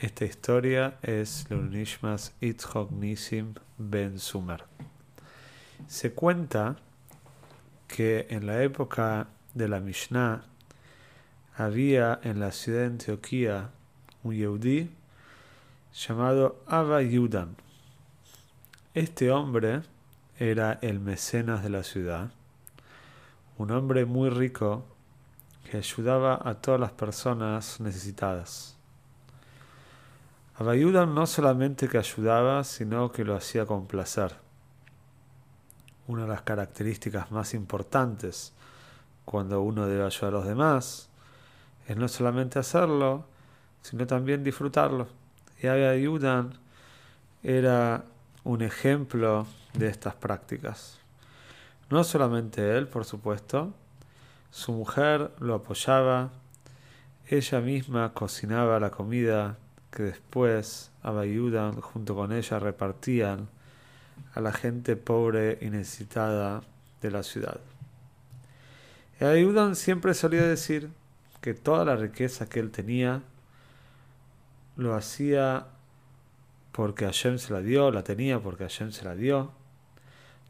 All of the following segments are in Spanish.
Esta historia es Leonishmas Itzhok Nisim Ben Sumer. Se cuenta que en la época de la Mishnah había en la ciudad de Antioquía un Yehudi llamado Abba Yudan. Este hombre era el mecenas de la ciudad, un hombre muy rico que ayudaba a todas las personas necesitadas. Abayudan no solamente que ayudaba, sino que lo hacía con placer. Una de las características más importantes cuando uno debe ayudar a los demás es no solamente hacerlo, sino también disfrutarlo. Y Abayudan era un ejemplo de estas prácticas. No solamente él, por supuesto, su mujer lo apoyaba, ella misma cocinaba la comida que después Abayudan junto con ella repartían a la gente pobre y necesitada de la ciudad. Abayudan siempre solía decir que toda la riqueza que él tenía lo hacía porque Hashem se la dio, la tenía porque Hashem se la dio.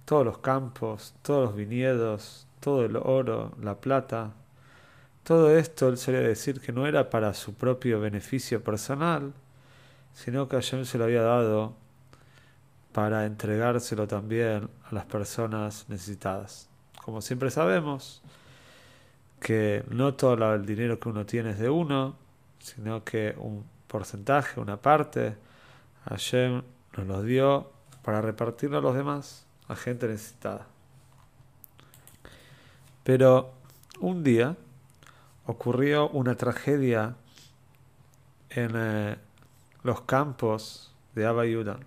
Todos los campos, todos los viñedos, todo el oro, la plata, todo esto él solía decir que no era para su propio beneficio personal, sino que Hashem se lo había dado para entregárselo también a las personas necesitadas. Como siempre sabemos, que no todo el dinero que uno tiene es de uno, sino que un porcentaje, una parte, Hashem nos lo dio para repartirlo a los demás, a gente necesitada. Pero un día, ocurrió una tragedia en eh, los campos de Abayudan.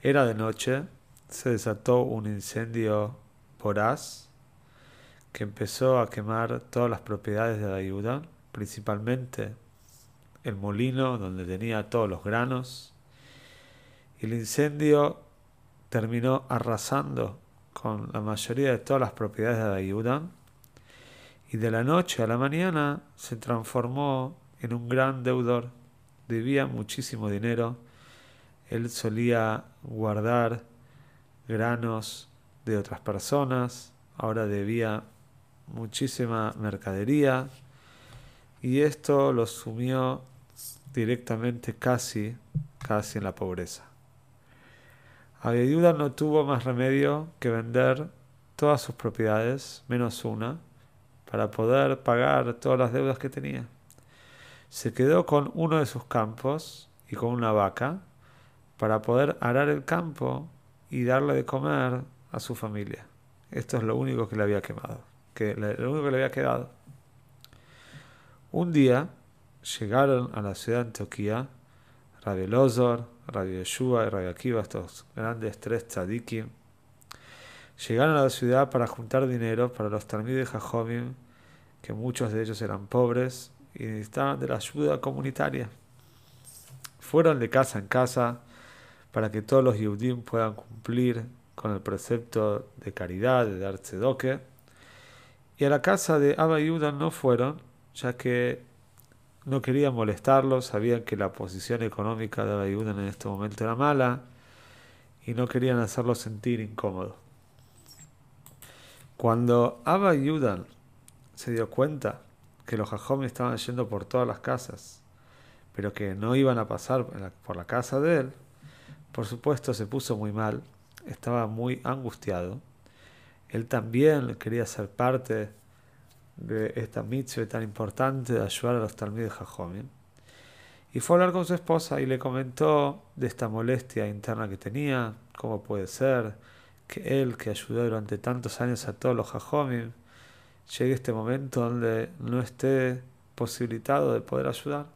Era de noche, se desató un incendio voraz que empezó a quemar todas las propiedades de Abayudan, principalmente el molino donde tenía todos los granos. El incendio terminó arrasando con la mayoría de todas las propiedades de Abayudan y de la noche a la mañana se transformó en un gran deudor. Debía muchísimo dinero. Él solía guardar granos de otras personas. Ahora debía muchísima mercadería. Y esto lo sumió directamente casi, casi en la pobreza. Abiayuda no tuvo más remedio que vender todas sus propiedades, menos una, para poder pagar todas las deudas que tenía. Se quedó con uno de sus campos y con una vaca para poder arar el campo y darle de comer a su familia. Esto es lo único que le había quemado, que lo único que le había quedado. Un día llegaron a la ciudad de Antioquía Rabbi Lozor, Rabbi Yeshua y Rabbi Akiva, estos grandes tres tzadikim, Llegaron a la ciudad para juntar dinero para los Talmud de Jajomim, que muchos de ellos eran pobres y necesitaban de la ayuda comunitaria. Fueron de casa en casa para que todos los Yehudim puedan cumplir con el precepto de caridad, de dar tzedoke. Y a la casa de Abba no fueron, ya que no querían molestarlos, sabían que la posición económica de Abba en este momento era mala y no querían hacerlo sentir incómodo. Cuando Abba Yudan se dio cuenta que los Jajom estaban yendo por todas las casas, pero que no iban a pasar por la casa de él, por supuesto se puso muy mal, estaba muy angustiado. Él también quería ser parte de esta mitzvah tan importante de ayudar a los de Jajomim. Y fue a hablar con su esposa y le comentó de esta molestia interna que tenía, cómo puede ser, que él, que ayudó durante tantos años a todos los Jajomim, llegue este momento donde no esté posibilitado de poder ayudar.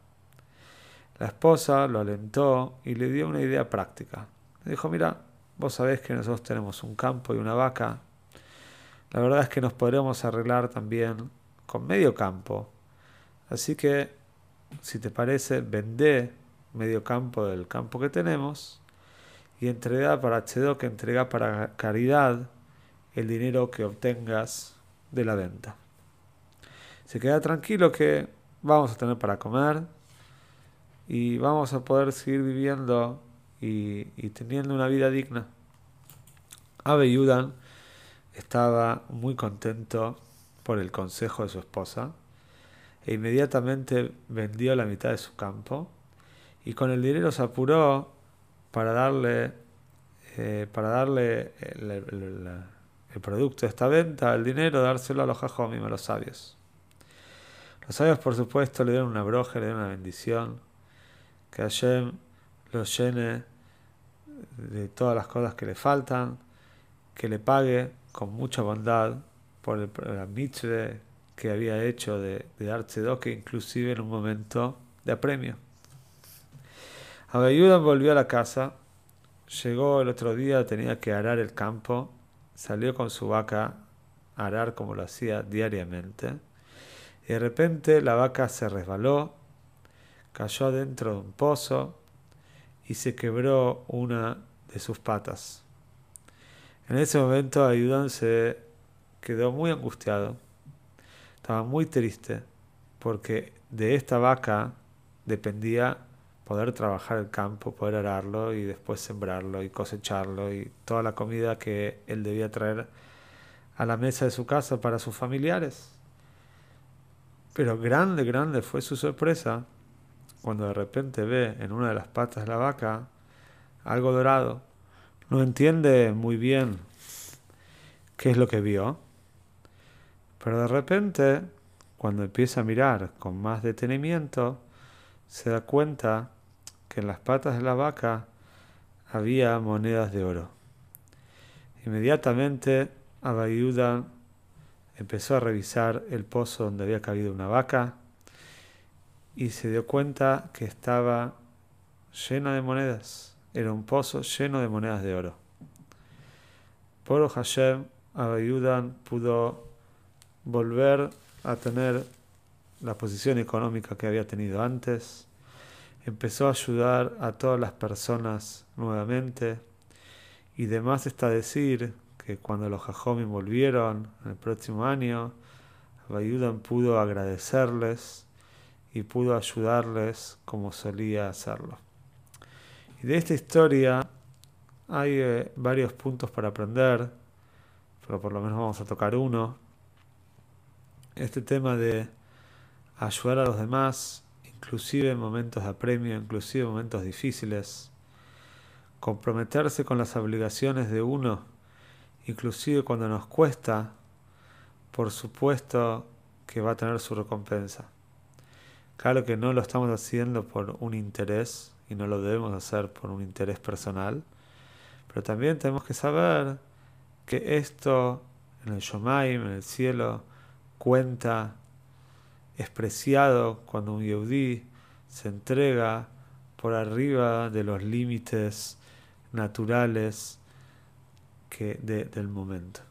La esposa lo alentó y le dio una idea práctica. Le dijo, mira, vos sabés que nosotros tenemos un campo y una vaca. La verdad es que nos podremos arreglar también con medio campo. Así que, si te parece, vendé medio campo del campo que tenemos y entrega para que entrega para caridad el dinero que obtengas de la venta. Se queda tranquilo que vamos a tener para comer y vamos a poder seguir viviendo y, teniendo una vida digna. Abe Yudan estaba muy contento por el consejo de su esposa e inmediatamente vendió la mitad de su campo y con el dinero se apuró para darle, eh, para darle el, producto de esta venta, el dinero, dárselo a los jajomim, a los sabios. Los sabios, por supuesto, le dieron una broja, le dieron una bendición, que Hashem los llene de todas las cosas que le faltan, que le pague con mucha bondad por el, la que había hecho de, de dar que inclusive en un momento de apremio. Abayudan volvió a la casa, llegó el otro día, tenía que arar el campo, salió con su vaca a arar como lo hacía diariamente, y de repente la vaca se resbaló, cayó adentro de un pozo y se quebró una de sus patas. En ese momento Ayudan se quedó muy angustiado, estaba muy triste, porque de esta vaca dependía poder trabajar el campo, poder ararlo y después sembrarlo y cosecharlo y toda la comida que él debía traer a la mesa de su casa para sus familiares. Pero grande, grande fue su sorpresa cuando de repente ve en una de las patas de la vaca algo dorado. No entiende muy bien qué es lo que vio, pero de repente, cuando empieza a mirar con más detenimiento, se da cuenta que en las patas de la vaca había monedas de oro. Inmediatamente Abayuda empezó a revisar el pozo donde había cabido una vaca y se dio cuenta que estaba llena de monedas. Era un pozo lleno de monedas de oro. Por Hashem, Abayudan pudo volver a tener la posición económica que había tenido antes empezó a ayudar a todas las personas nuevamente. Y demás está decir que cuando los Jajomim volvieron el próximo año, Bayudan pudo agradecerles y pudo ayudarles como solía hacerlo. De esta historia hay eh, varios puntos para aprender, pero por lo menos vamos a tocar uno. Este tema de ayudar a los demás inclusive en momentos de apremio, inclusive en momentos difíciles. Comprometerse con las obligaciones de uno, inclusive cuando nos cuesta, por supuesto que va a tener su recompensa. Claro que no lo estamos haciendo por un interés y no lo debemos hacer por un interés personal, pero también tenemos que saber que esto en el Shomaim, en el cielo, cuenta es preciado cuando un Yehudi se entrega por arriba de los límites naturales que del momento.